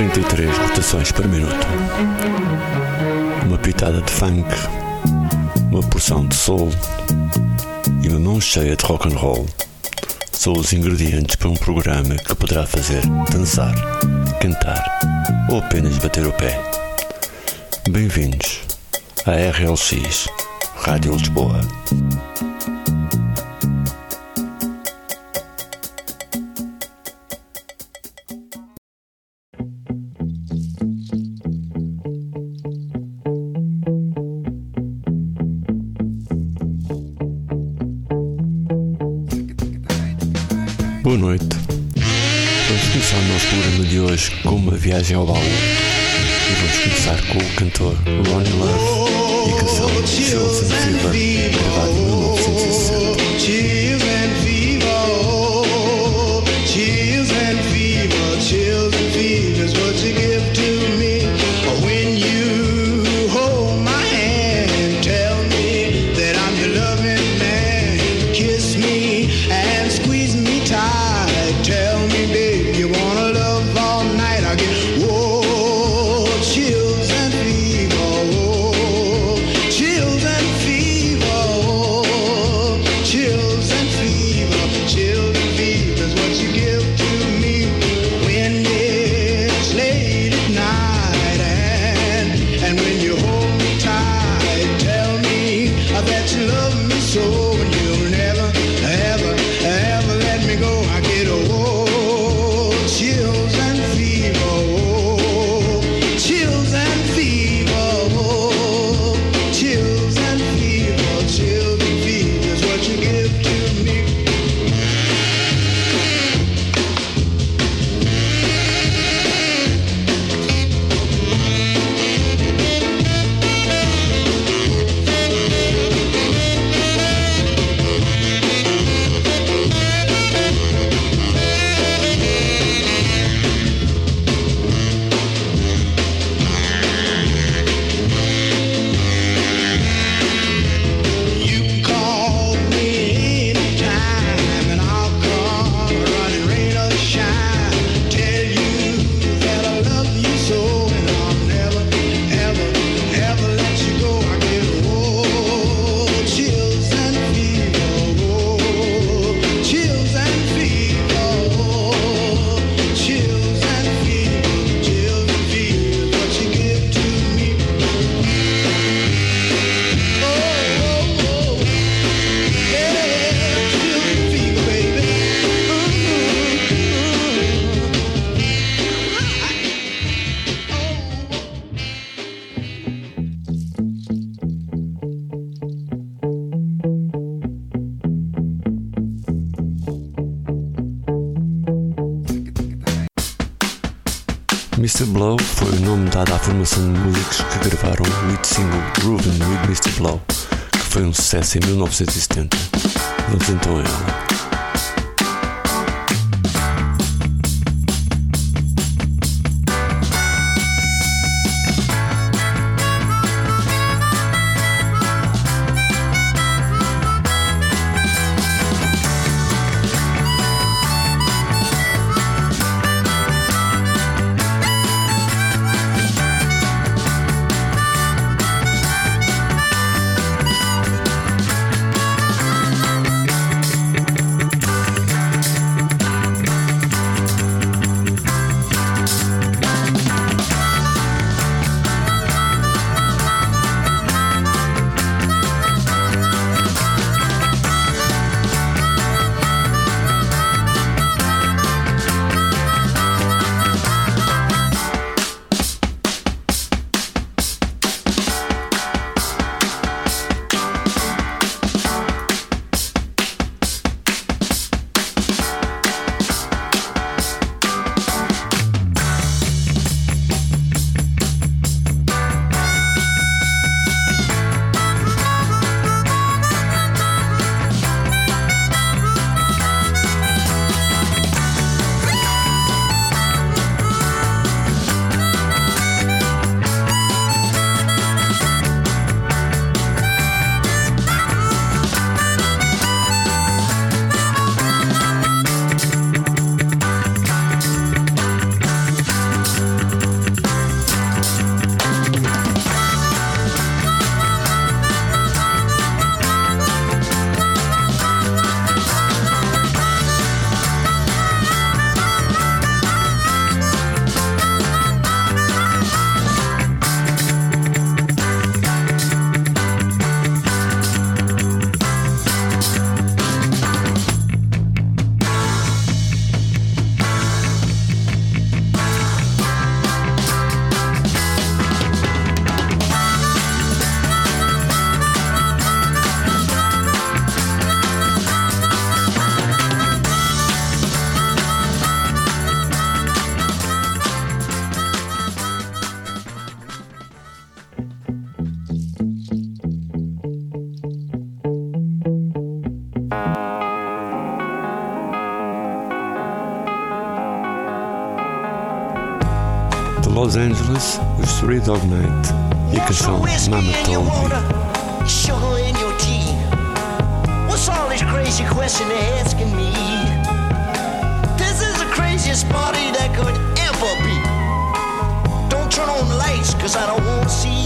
33 rotações por minuto. Uma pitada de funk, uma porção de soul e uma mão cheia de rock and roll são os ingredientes para um programa que poderá fazer dançar, cantar ou apenas bater o pé. Bem-vindos à RLX Rádio Lisboa. dedicada à formação de músicos que gravaram o hit single Groovin' with Mr. Blau, que foi um sucesso em 1970. Vamos então a ela. every dog night. You can show Mama told me. Sugar in your tea. What's all this crazy question they're asking me? This is the craziest party that could ever be. Don't turn on lights, cause I don't wanna see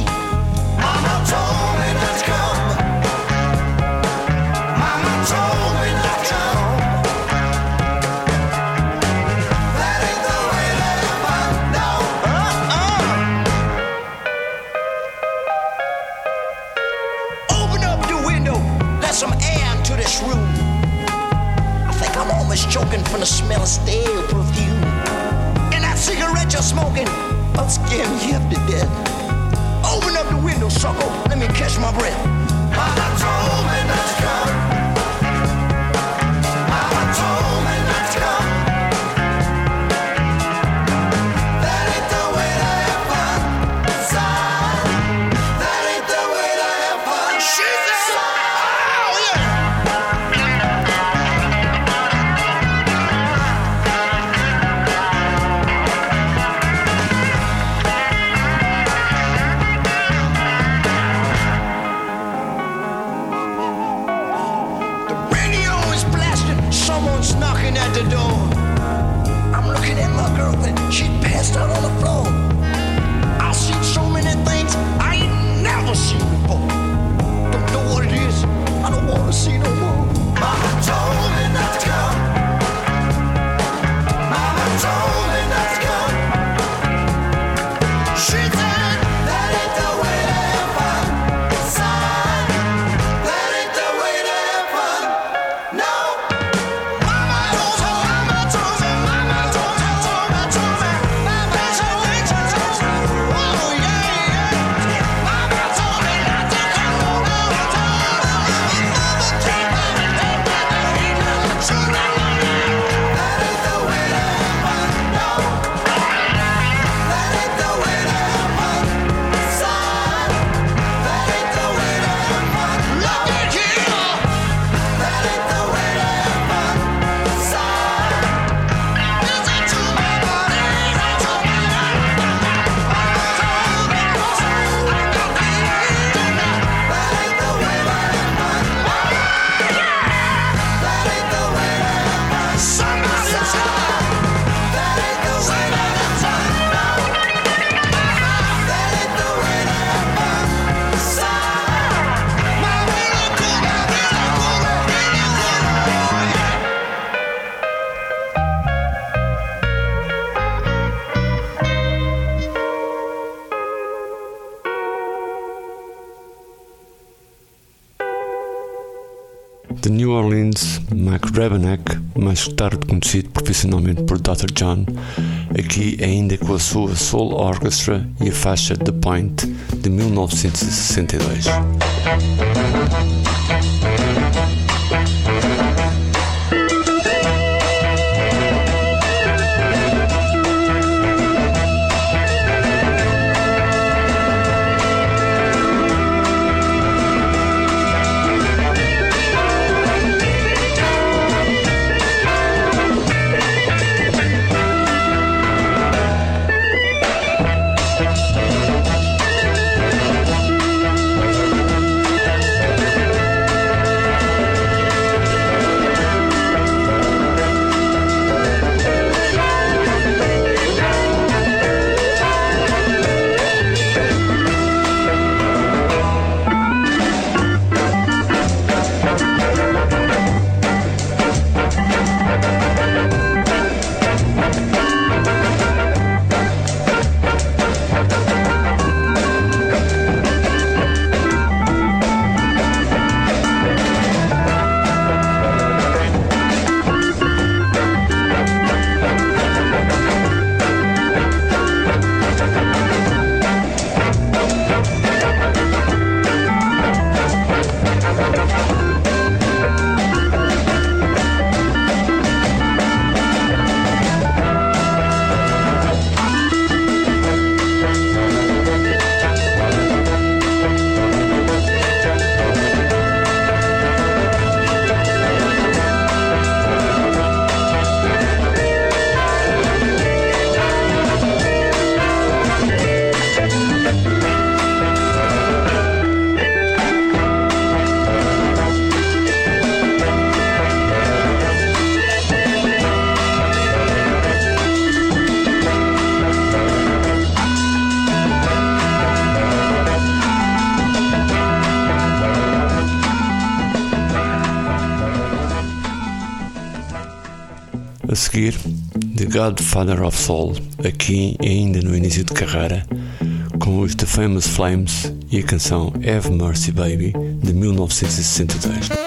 from the smell of stale perfume. And that cigarette you're smoking, I'm scaring you up to death. Open up the window, sucker, let me catch my breath. I told me not to Brebenek, mais tarde conhecido profissionalmente por Dr. John, aqui ainda com a sua Soul Orchestra e a faixa The Point de 1962. A seguir, The Godfather of Soul, aqui ainda no início de carreira, com os The Famous Flames e a canção Have Mercy Baby de 1962.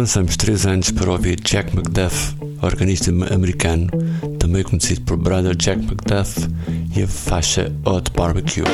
Avançamos três anos para ouvir Jack McDuff, organista americano, também conhecido por Brother Jack McDuff, e a faixa Hot Barbecue.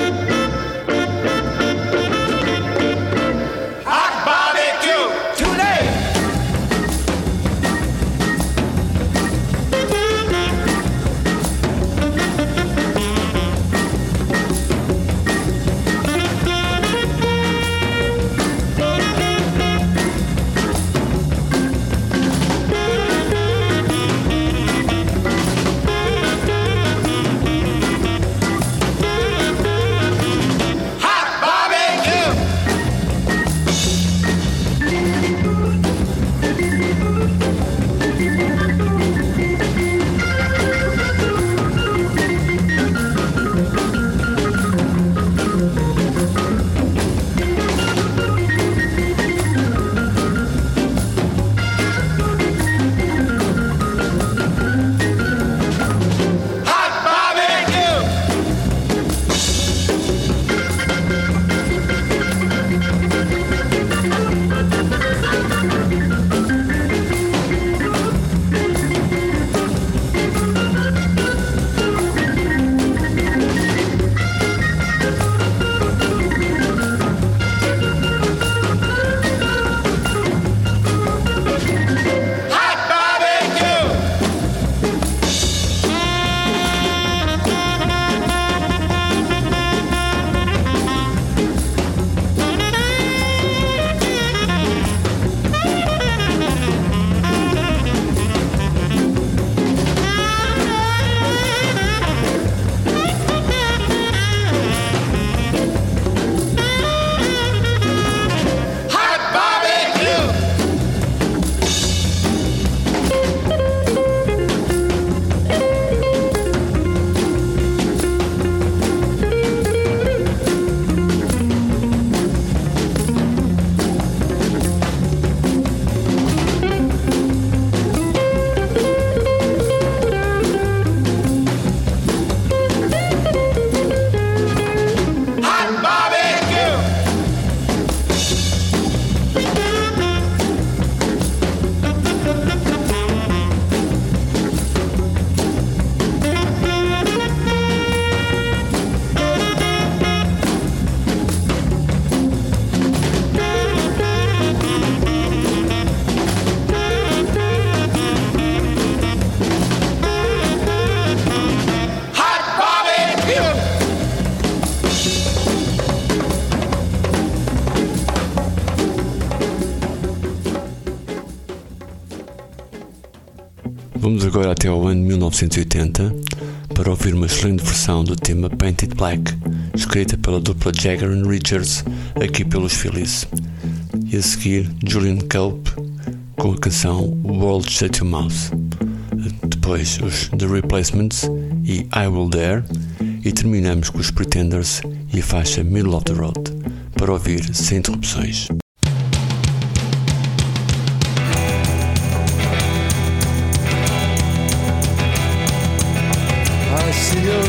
Agora até ao ano 1980 para ouvir uma excelente versão do tema Painted Black, escrita pela dupla Jagger and Richards, aqui pelos Phillies. E a seguir, Julian Culp com a canção World Shut Your Mouth. Depois, os The Replacements e I Will Dare. E terminamos com os Pretenders e a faixa Middle of the Road, para ouvir sem interrupções. See a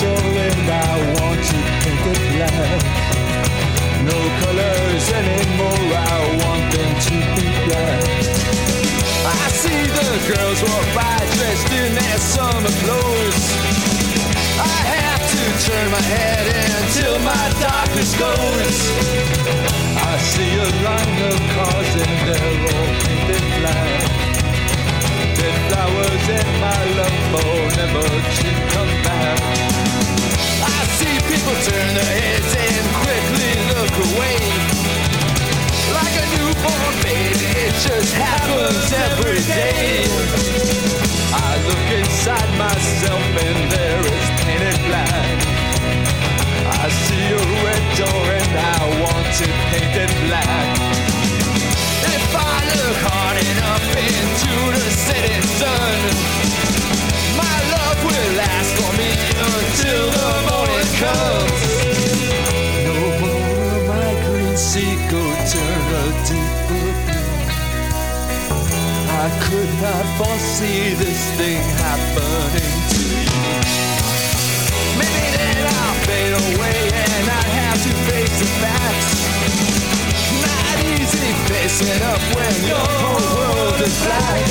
door and I want to paint it black. No colors anymore, I want them to be black. I see the girls walk by dressed in their summer clothes. I have to turn my head until my darkness goes. I see a line of cars and they're all painted black. Dead flowers and my love for never to come back. I see people turn their heads and quickly look away. Like a newborn baby, it just happens every day. I look inside myself and there is painted black. I see a red door and I want it painted black. I look hard enough into the setting sun, my love will last for me until the morning comes. No more will my green turn a deeper blue. I could not foresee this thing happening to you. Maybe then I'll fade away and I have to face the facts. Facing up when your whole world is black.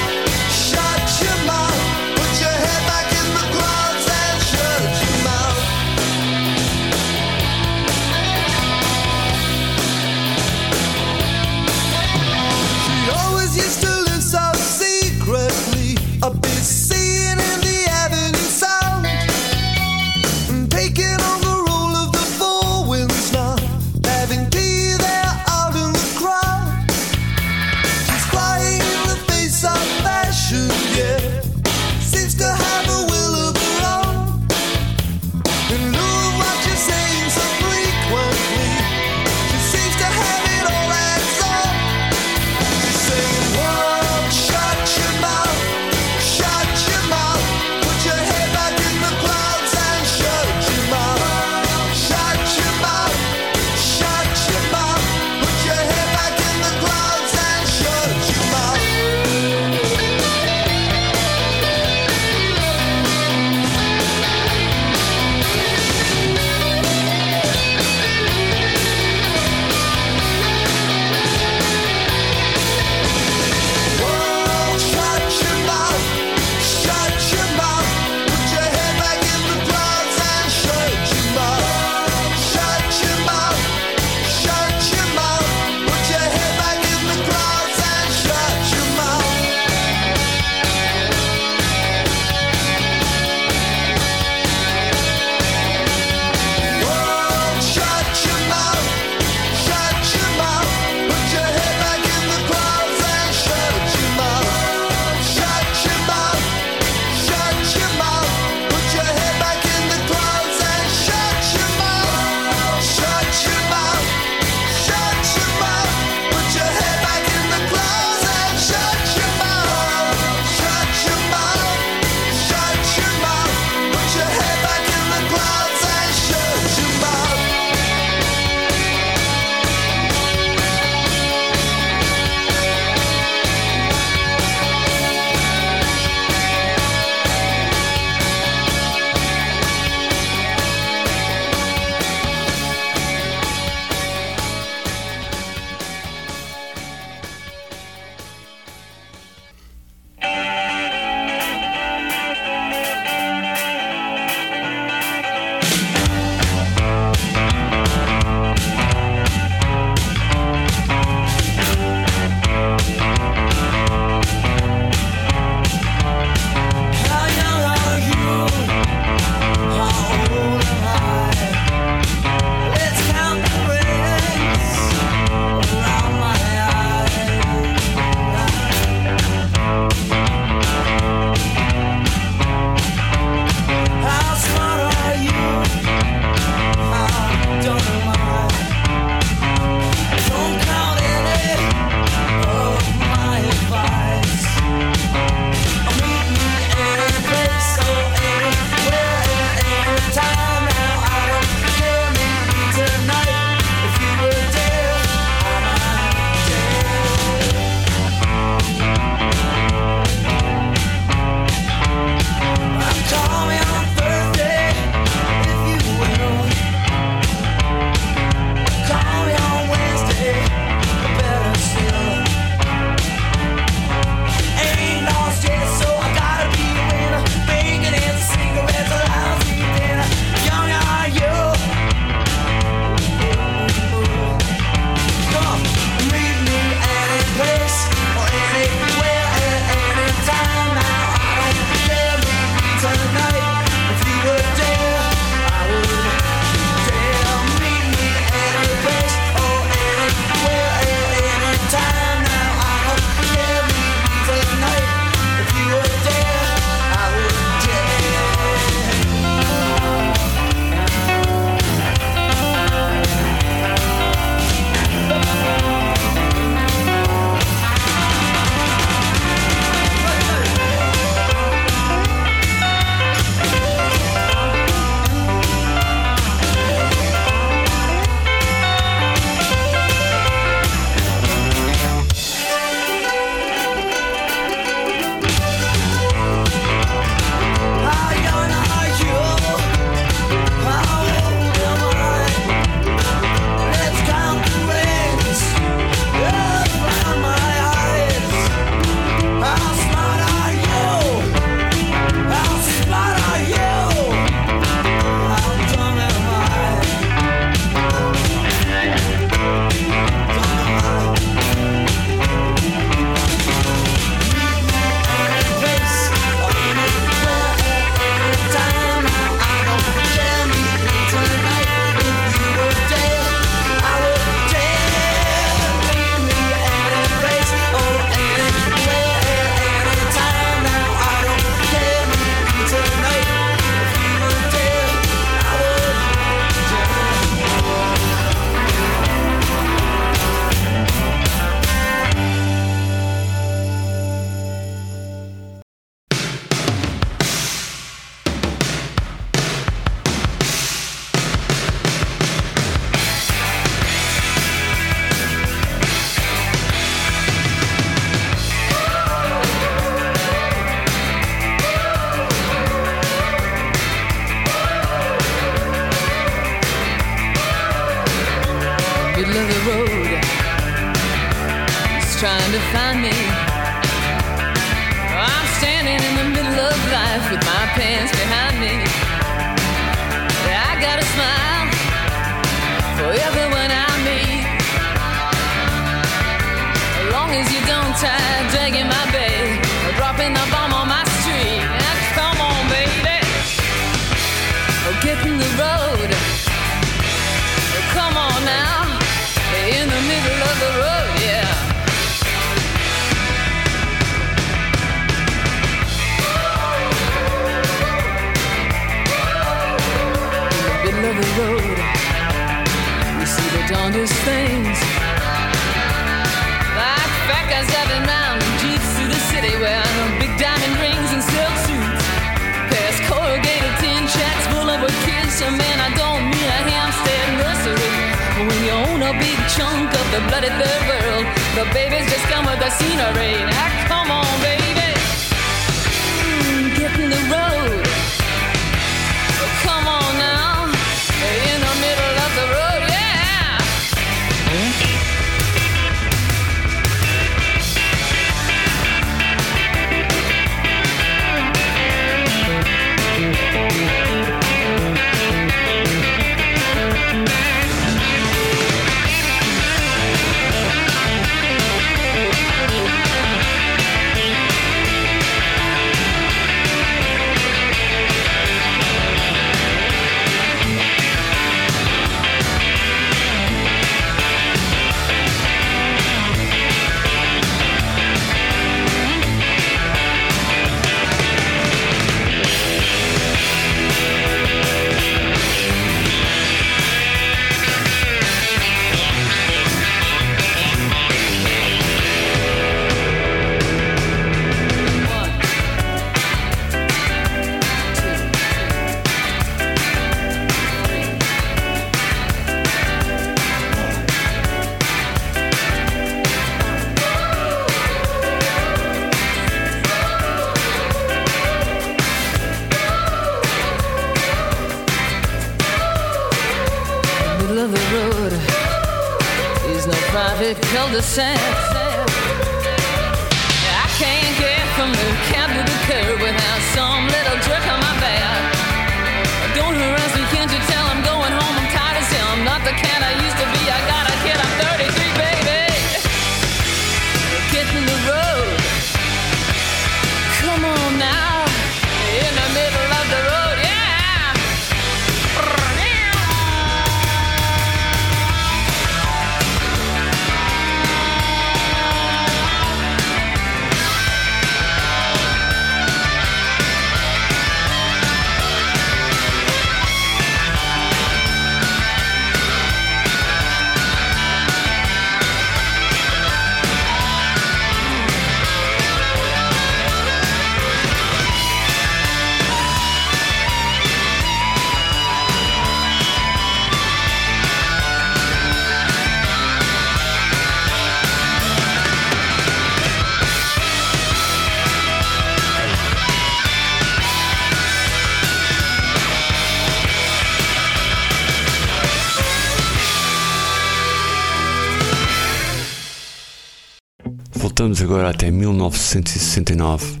agora até 1969,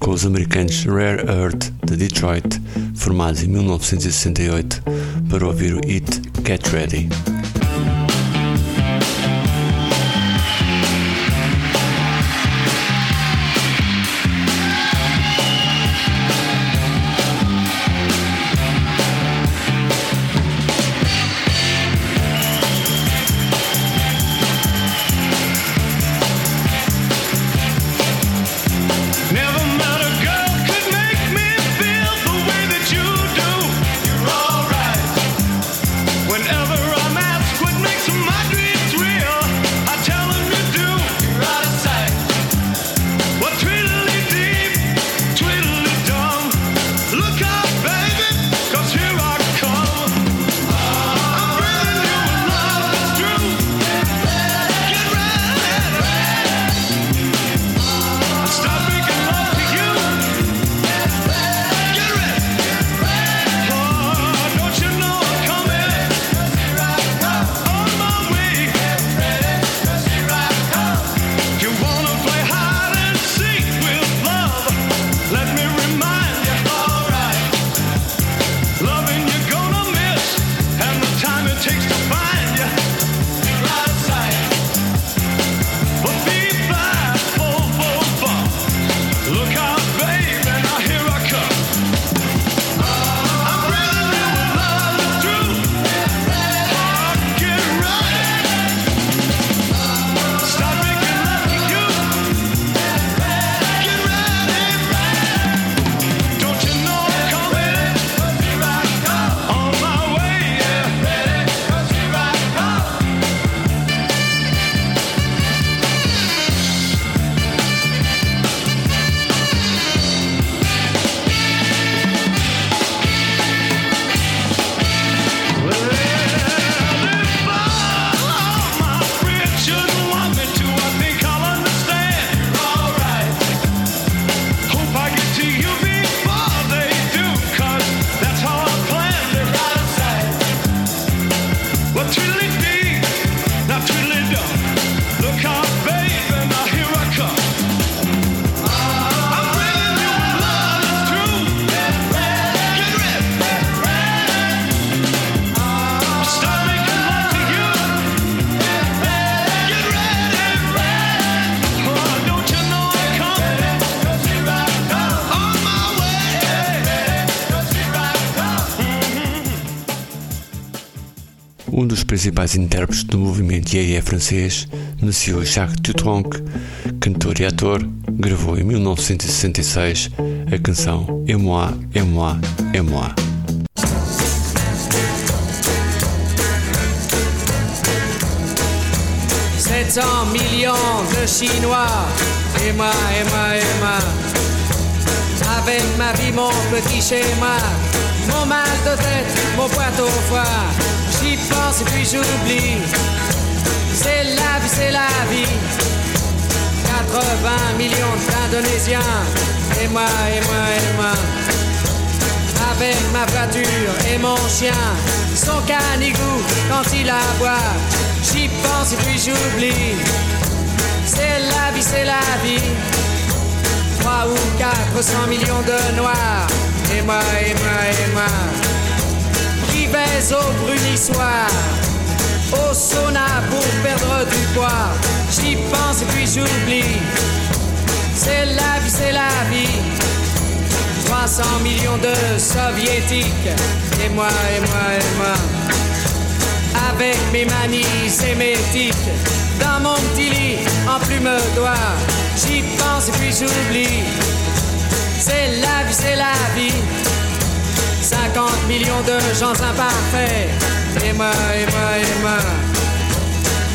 com os americanos Rare Earth de Detroit, formados em 1968, para ouvir o hit Get Ready. Principais intérpretes do movimento yeye francês, nasceu Jacques Dutronc, cantor e ator, gravou em 1966 a canção Et moi, et moi, et moi. 700 millions de Chinois. Et moi, et moi, et moi. Avec ma vie, mon petit schéma. Mon mal de tête, mon poids au foie. J'y pense et puis j'oublie. C'est la vie, c'est la vie. 80 millions d'Indonésiens. Et moi, et moi, et moi. Avec ma voiture et mon chien, son canigou quand il aboie, j'y pense et puis j'oublie. C'est la vie, c'est la vie. 3 ou 400 millions de noirs, et moi, et moi, et moi, qui baise au brunissoir, au sauna pour perdre du poids, j'y pense et puis j'oublie. C'est la vie, c'est la vie. 300 millions de soviétiques. Et moi, et moi, et moi. Avec mes manies sémétiques. Dans mon petit lit en plume d'oie. J'y pense et puis j'oublie C'est la vie, c'est la vie 50 millions de gens imparfaits Et moi, et moi, et moi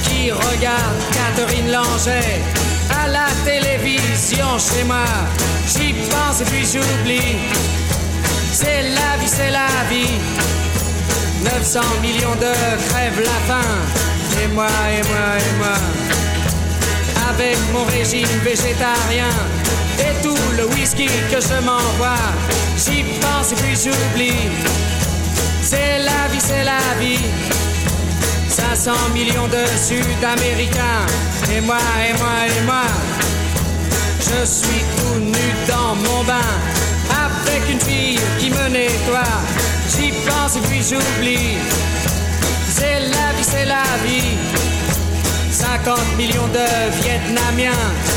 Qui regarde Catherine Langer à la télévision chez moi. J'y pense et puis j'oublie. C'est la vie, c'est la vie. 900 millions de crèvent la faim. Et moi, et moi, et moi. Avec mon régime végétarien tout le whisky que je m'envoie. J'y pense et puis j'oublie. C'est la vie, c'est la vie. 500 millions de Sud-Américains. Et moi, et moi, et moi, je suis tout nu dans mon bain. Avec une fille qui me nettoie. J'y pense et puis j'oublie. C'est la vie, c'est la vie. 50 millions de Vietnamiens.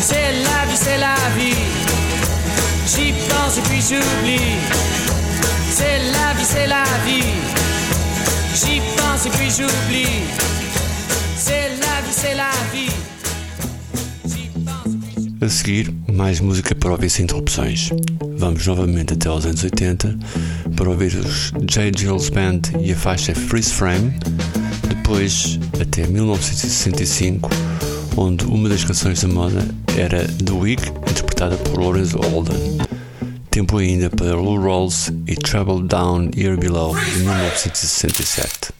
C'est la vie, c'est la vie. J'y pense et puis j'oublie. C'est la vie, c'est la vie. J'y pense e puis j'oublie. C'est la vie, c'est la vie. A seguir, mais música para ouvir sem interrupções. Vamos novamente até aos anos 80 para ouvir os J. Gilles Band e a faixa Freeze Frame, depois até 1965, onde uma das canções da moda era The Week, interpretada por Lawrence Holden. Tempo ainda para Lou Rolls e Trouble Down Here Below, de 1967.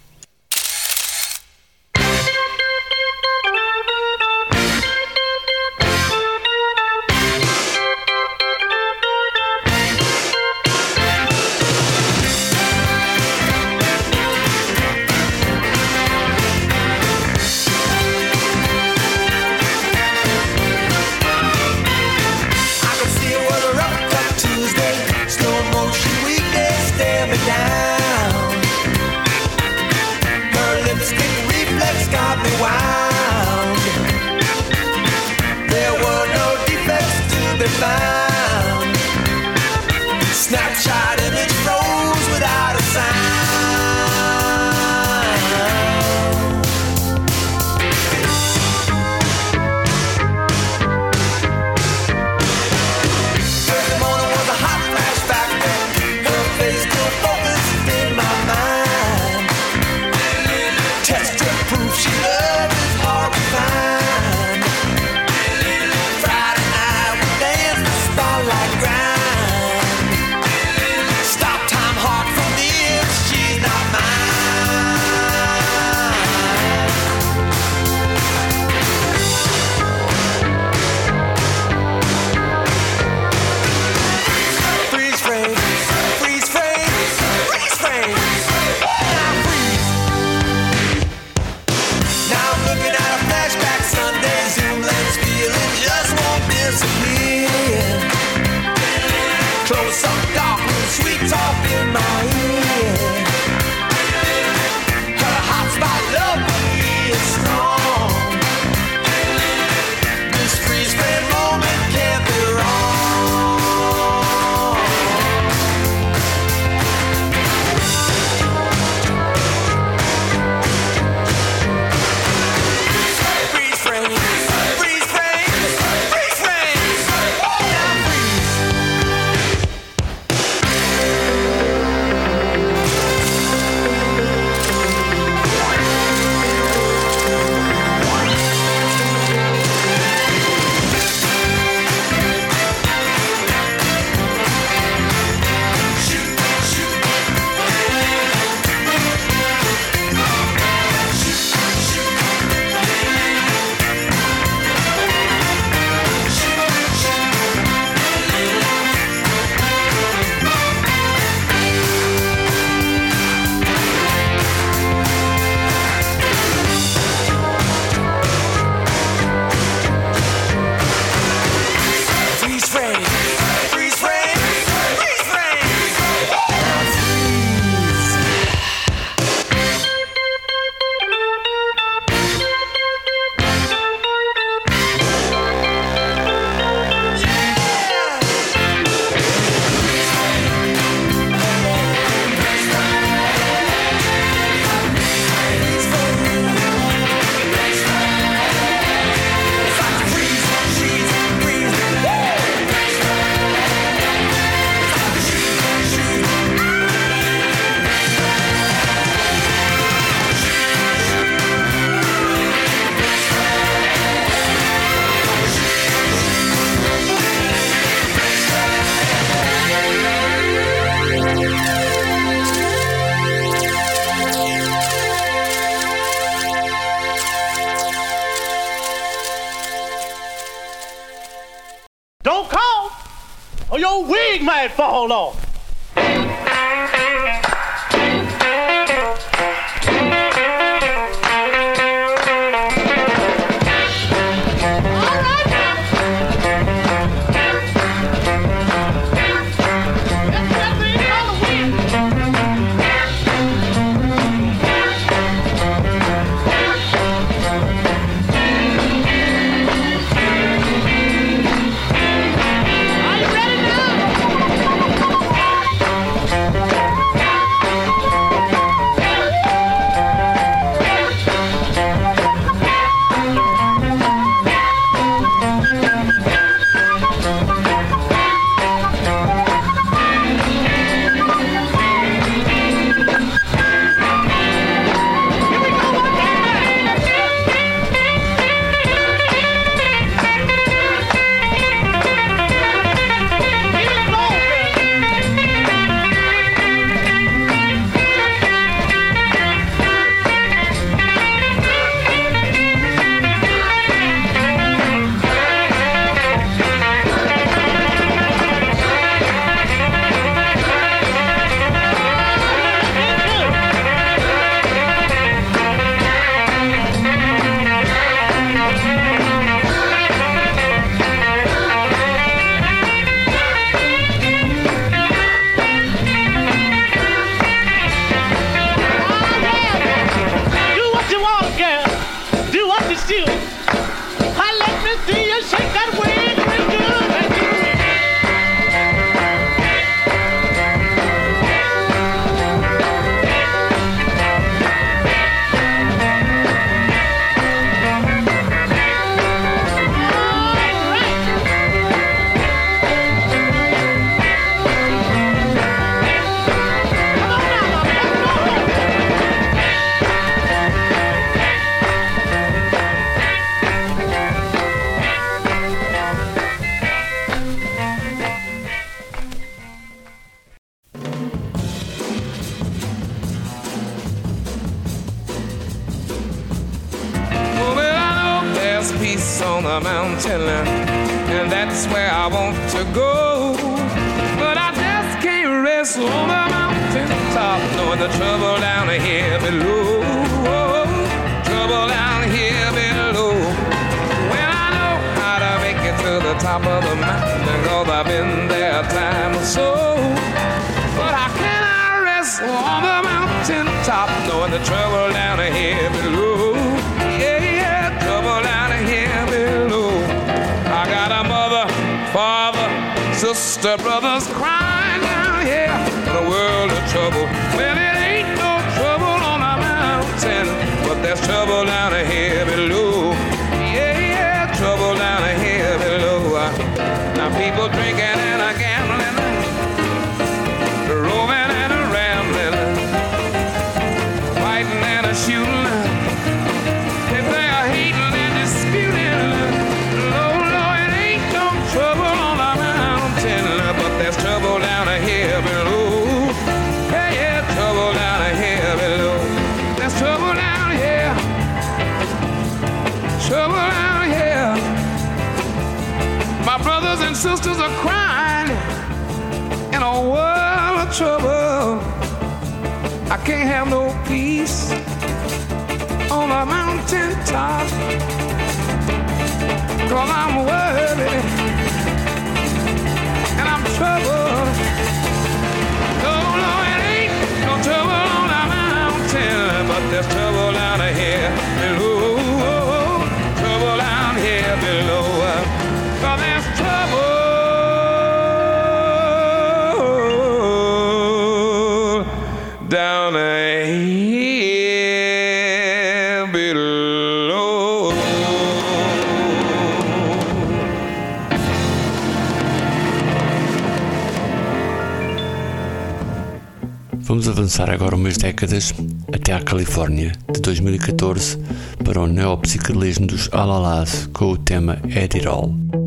Vamos avançar agora umas décadas até à Califórnia, de 2014, para o neopsicadelismo dos Alalás com o tema Ed All.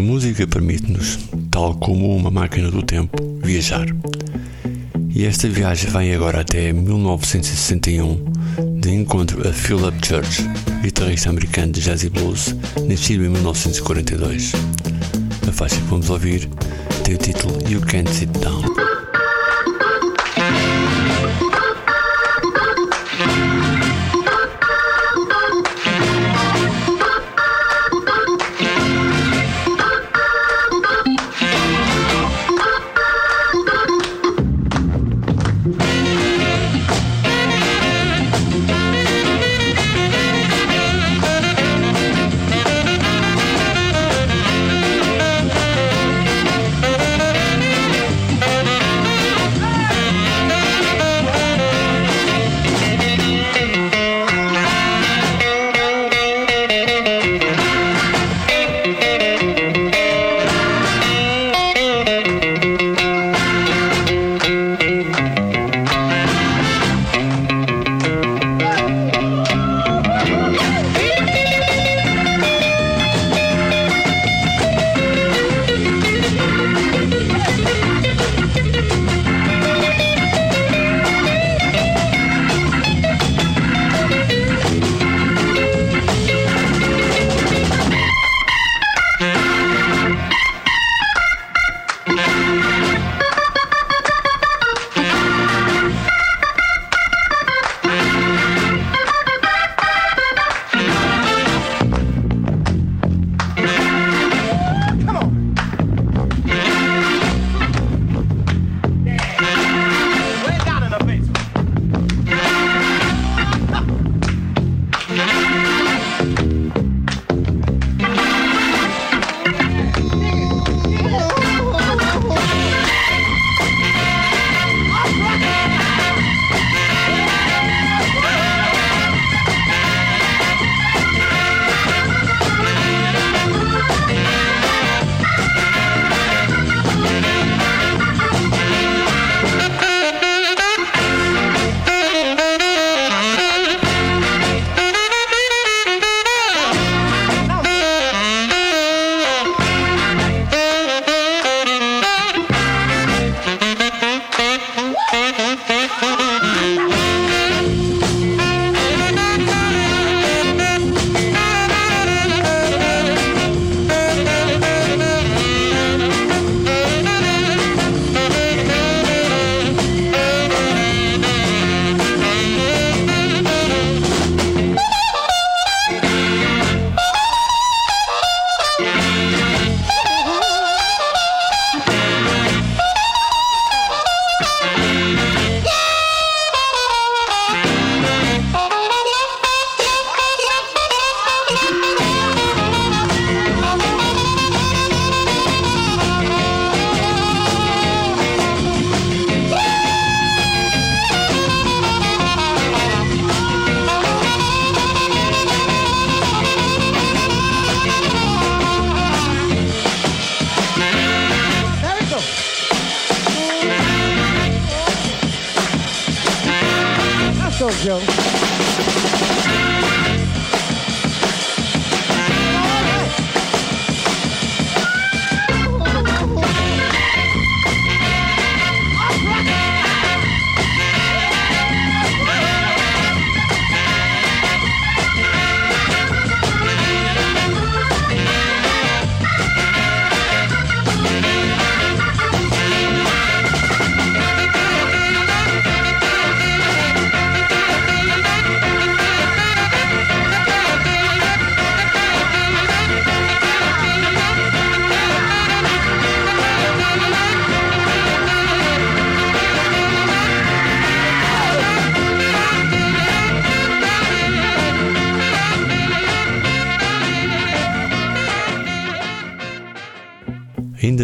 A música permite-nos, tal como uma máquina do tempo, viajar. E esta viagem vai agora até 1961, de encontro a Philip Church, guitarrista americano de jazz e blues, nascido em 1942. A faixa que vamos ouvir tem o título You Can't Sit Down.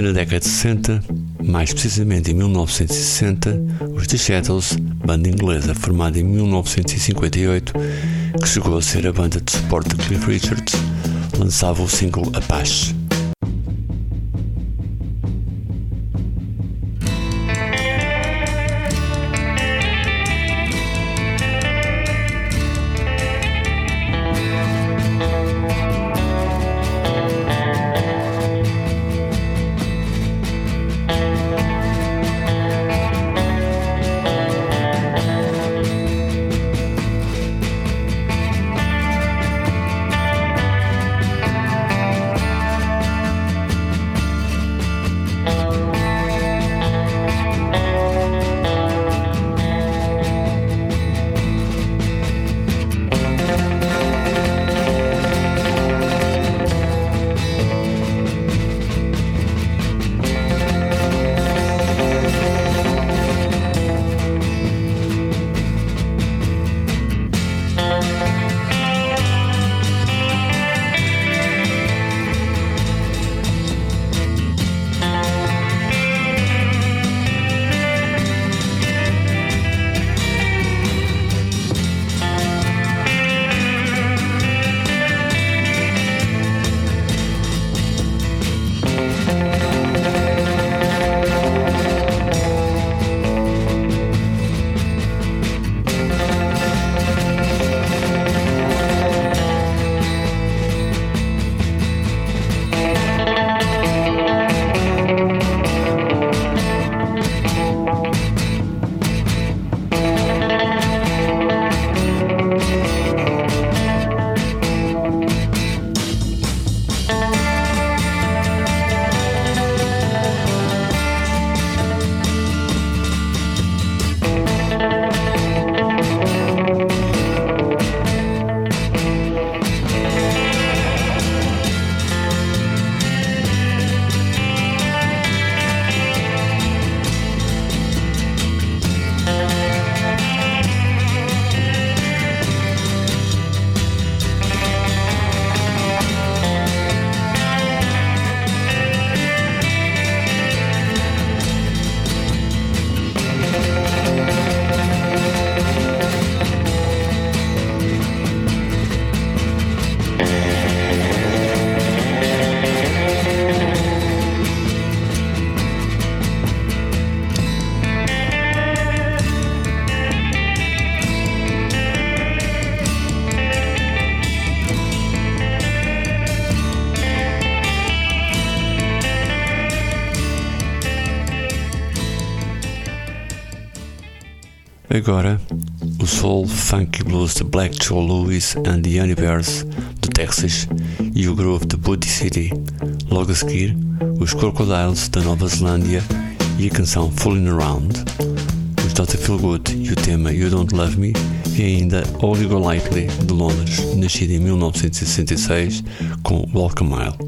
Na década de 60, mais precisamente em 1960, os The Shadows, banda inglesa formada em 1958, que chegou a ser a banda de suporte de Cliff Richards, lançava o single Apache. Agora, o soul, funk e blues de Black Joe Lewis and the Universe do Texas e o groove de Booty City. Logo a seguir, os Crocodiles da Nova Zelândia e a canção Fooling Around. Os Dr. Feelgood e o tema You Don't Love Me e ainda Holly Golightly de Londres, nascida em 1966 com Welcome Mile.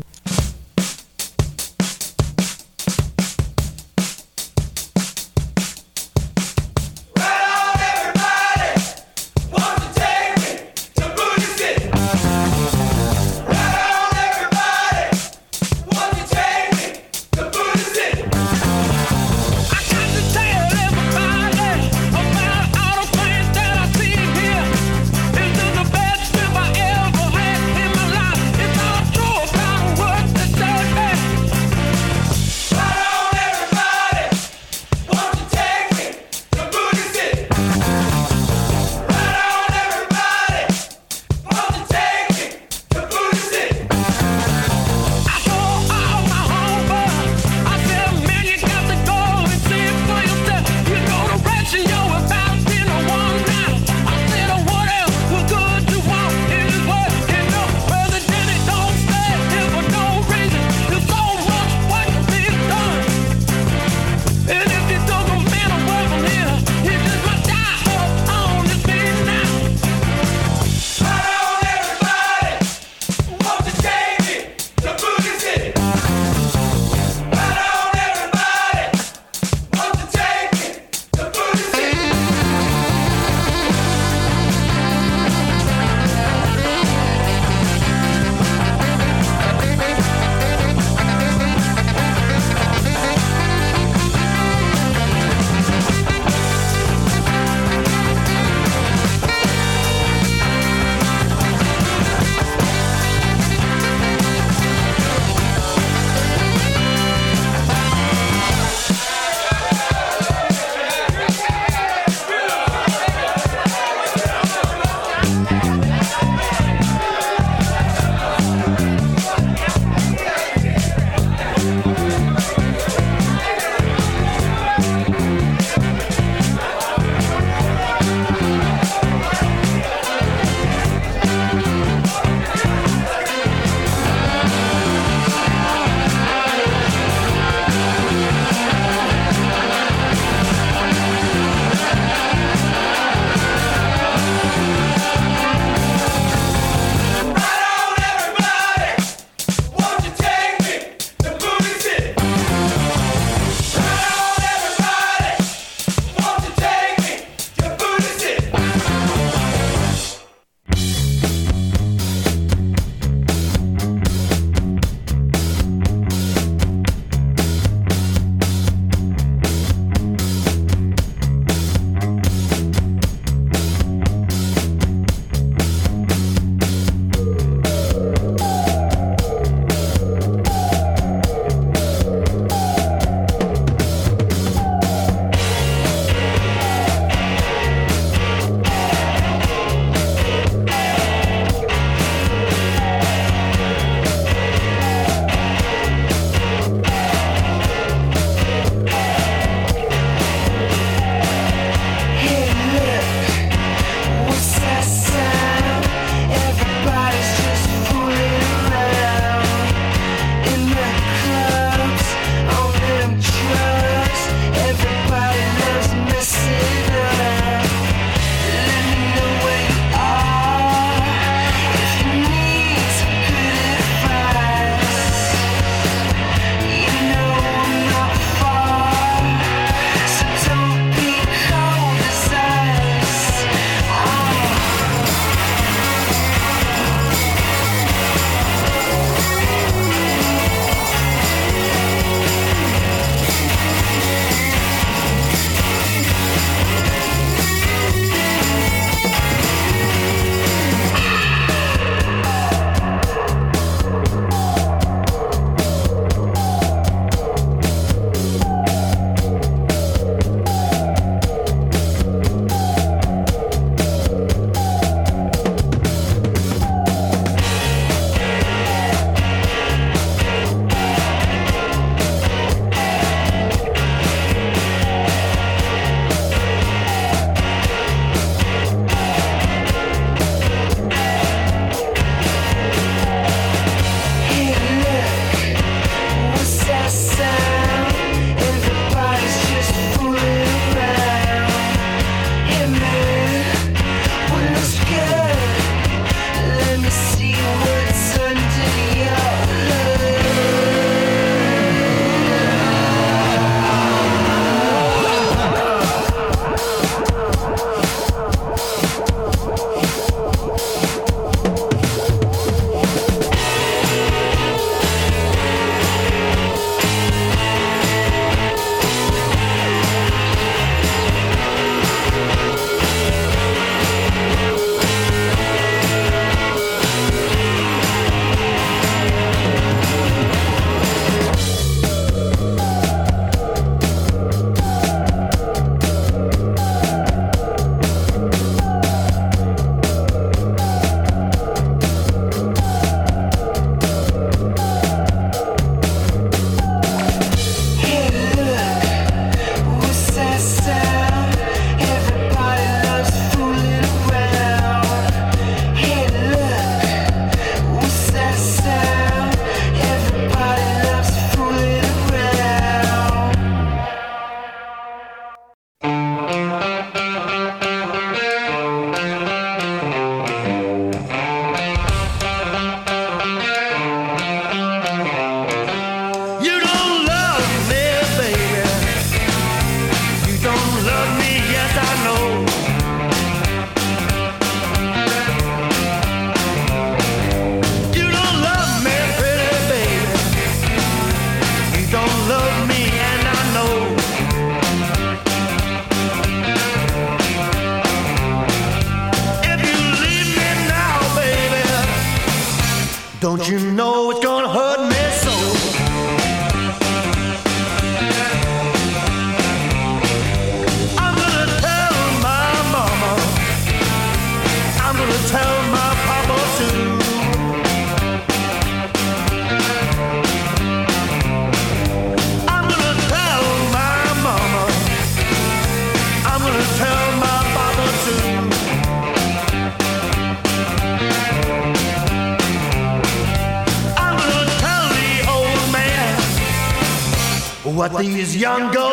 young girl.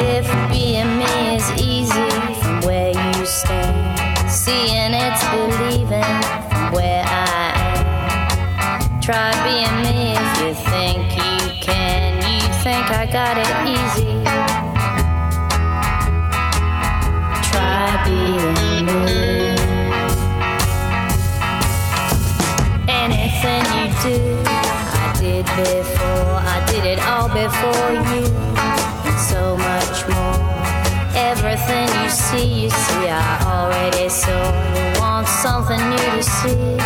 if being me is easy from where you stand. Seeing it's believing from where I am. Try being me if you think you can. You think I got it easy. Try being me. Anything you do, I did before. I did it all before you. something new to see.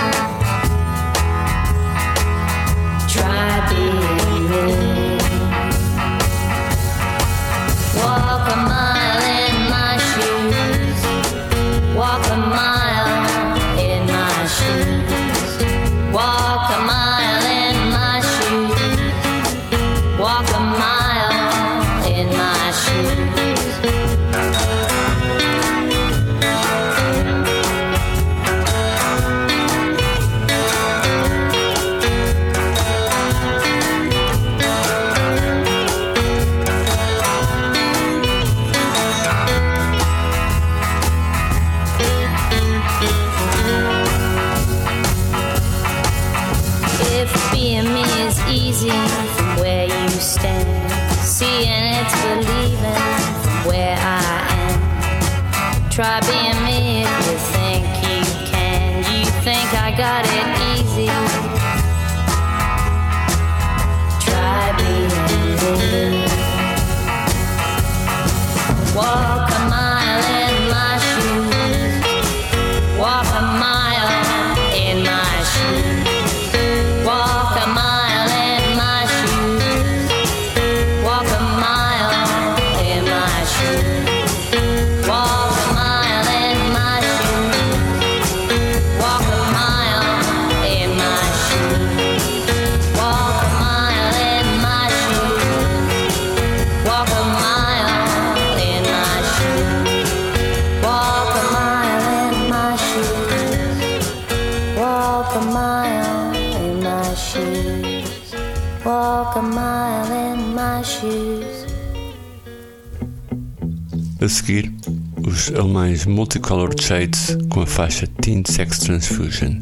or mais multicolored shades com a faixa Teen Sex Transfusion.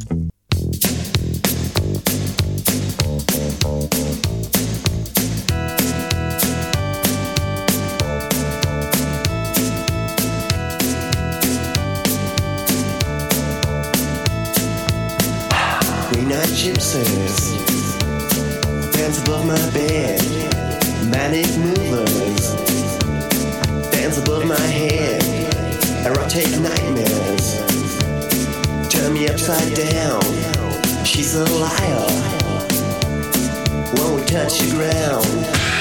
Green gypsies dance above my bed, manic movers dance above my head take nightmares. Turn me upside down. She's a liar. Won't touch the ground.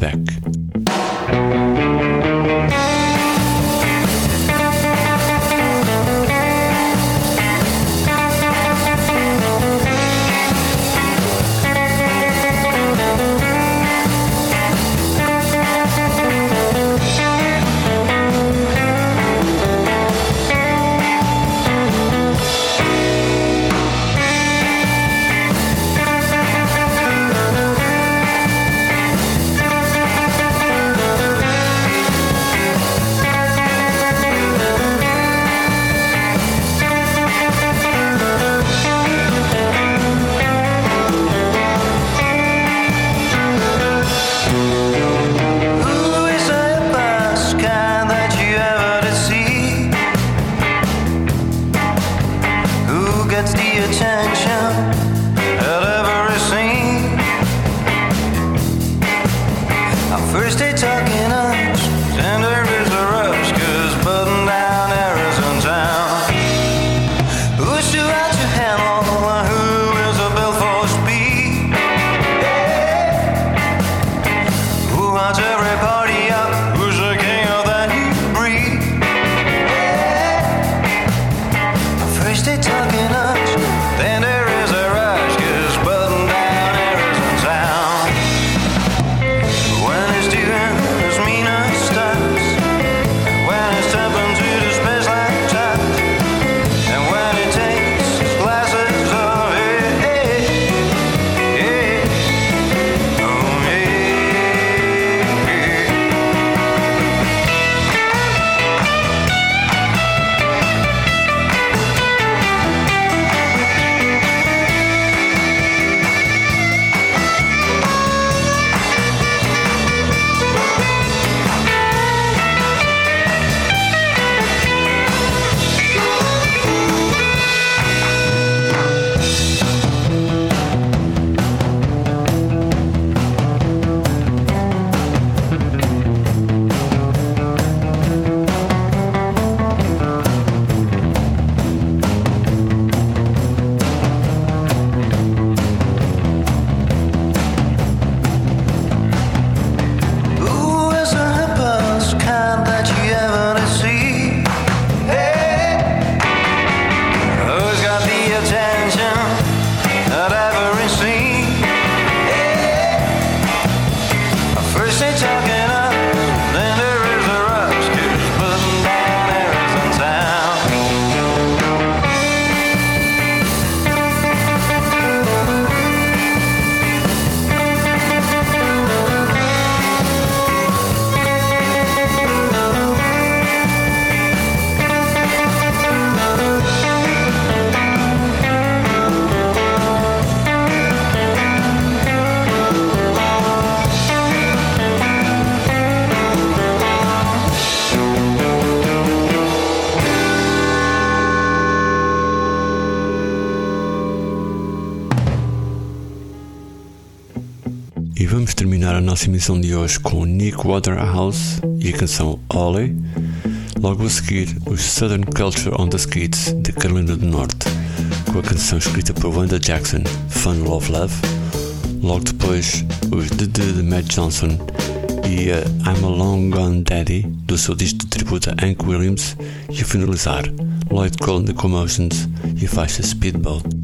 Zweck. Emissão de hoje com Nick Waterhouse e a canção Ollie. Logo a seguir, os Southern Culture on the Skids de Carolina do Norte, com a canção escrita por Wanda Jackson, Fun Love Love. Logo depois, os The de Matt Johnson e a I'm a Long Gone Daddy do seu disco de tributo a Hank Williams. E a finalizar, Lloyd Cole The Commotions e a faixa Speedboat.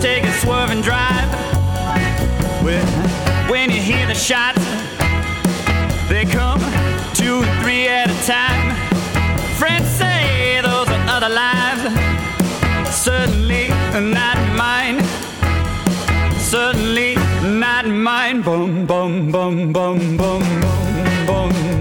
Take a swerve and drive. When, when you hear the shots, they come two and three at a time. Friends say those are other lives. Certainly not mine. Certainly not mine. Boom, boom, boom, boom, boom, boom, boom,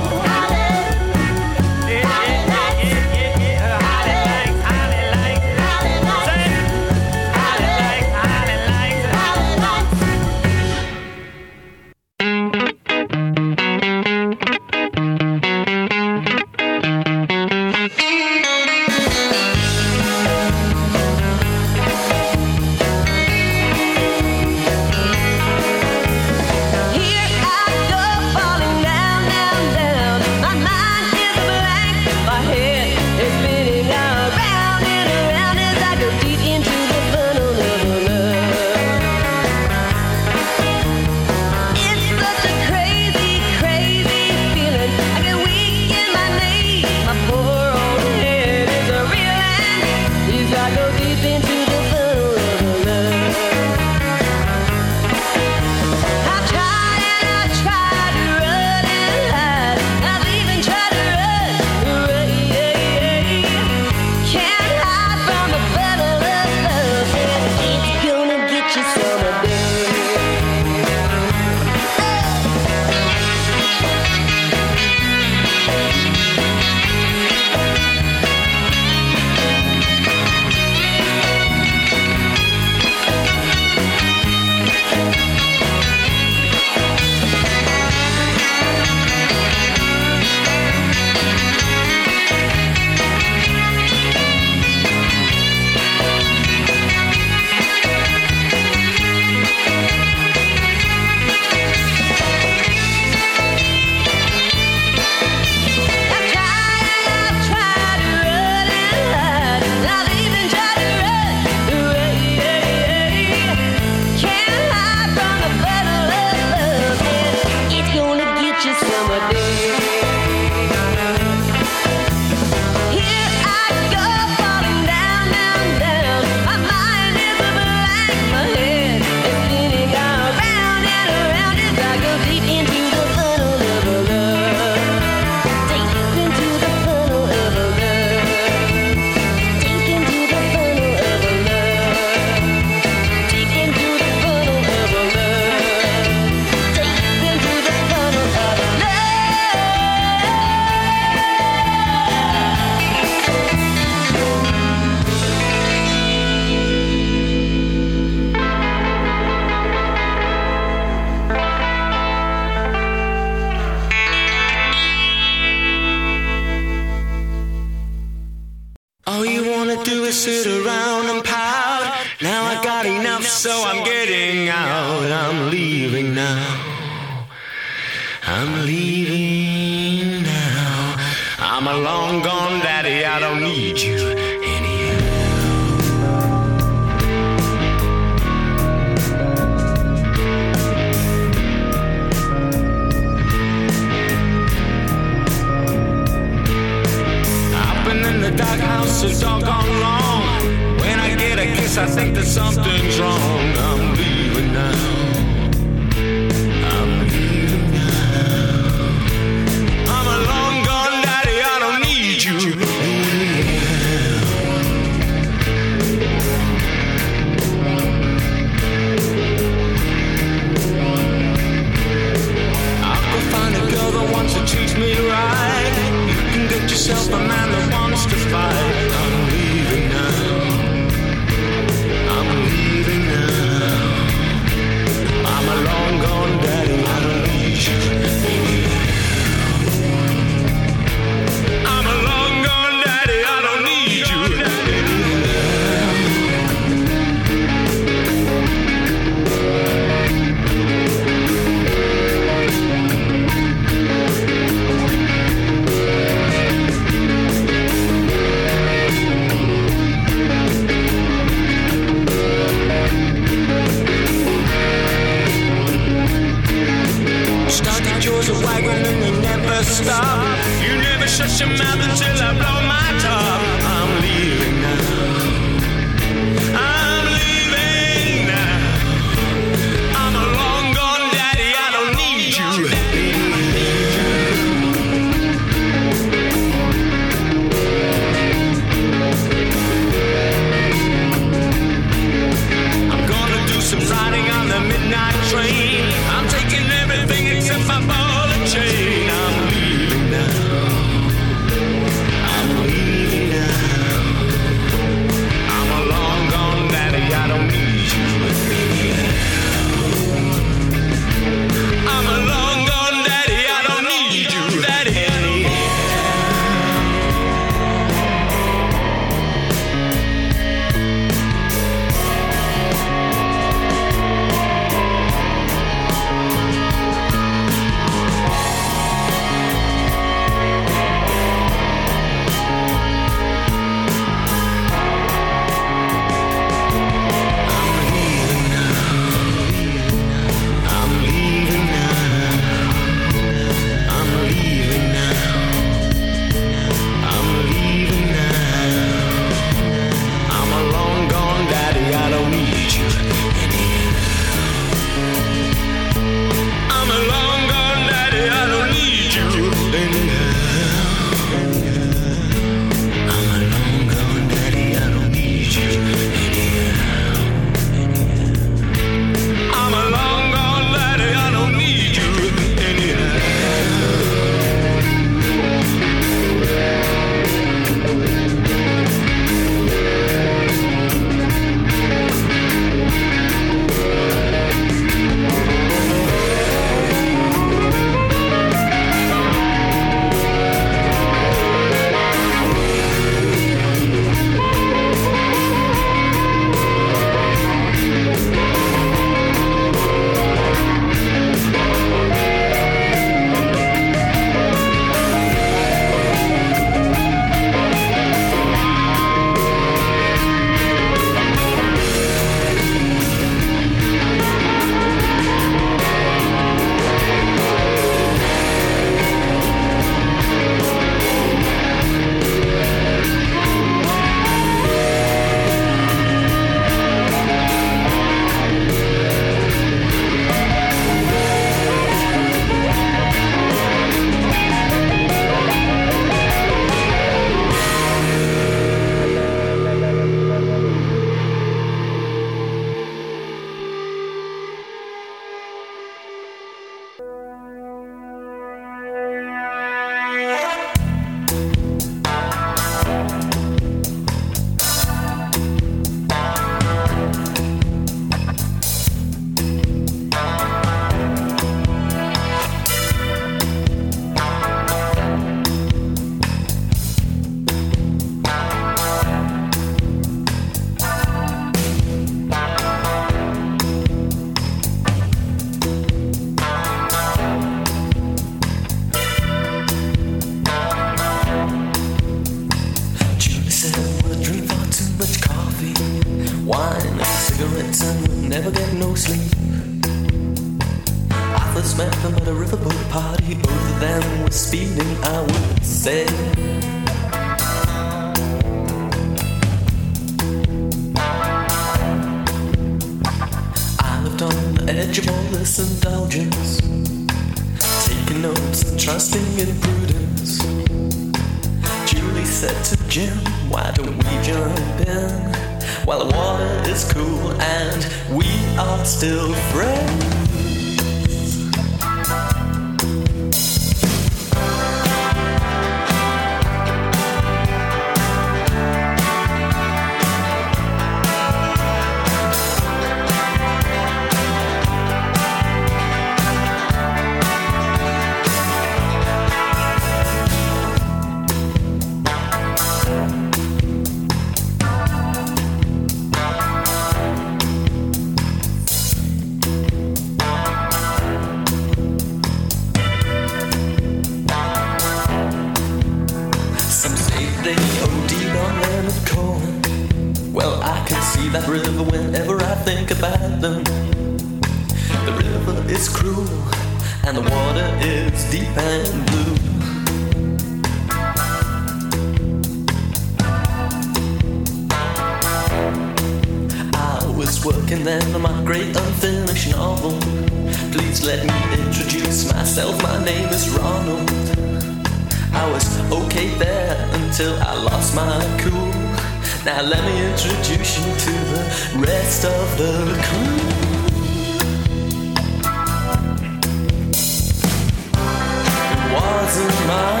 My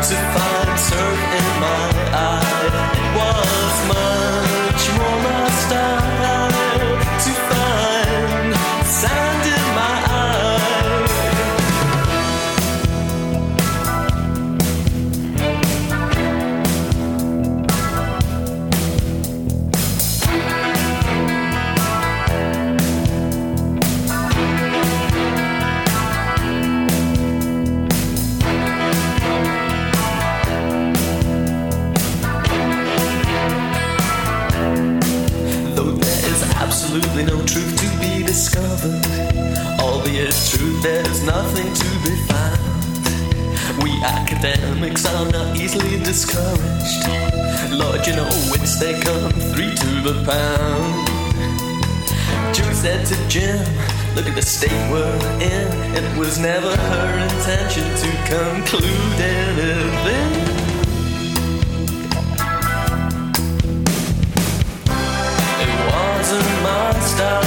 to find surf in my academics are not easily discouraged. Lord, you know wits they come three to the pound. Julie said to Jim, Look at the state we're in. It was never her intention to conclude anything. It wasn't my style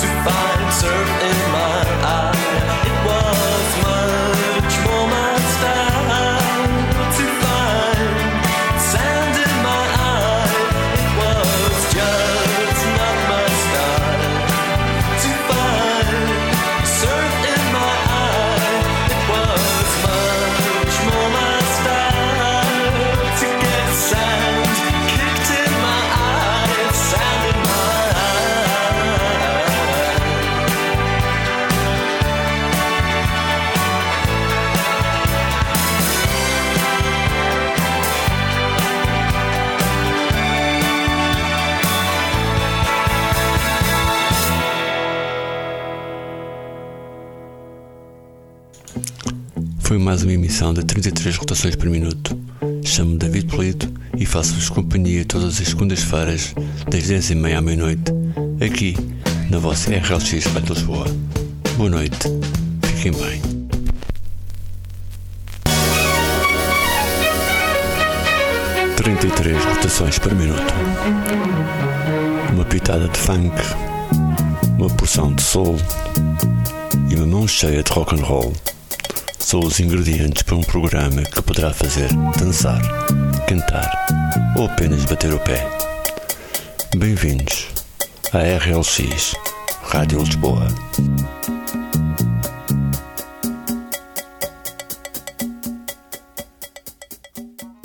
to find surf Foi mais uma emissão de 33 rotações por minuto. Chamo-me David Polito e faço-vos companhia todas as segundas-feiras, das 10h30 à meia-noite, aqui na vossa RLX Rádio Lisboa. Boa noite, fiquem bem. Trinta e três rotações por minuto. Uma pitada de funk, uma porção de soul e uma mão cheia de rock and roll são os ingredientes para um programa que poderá fazer dançar, cantar ou apenas bater o pé. Bem-vindos à RLX Rádio Lisboa.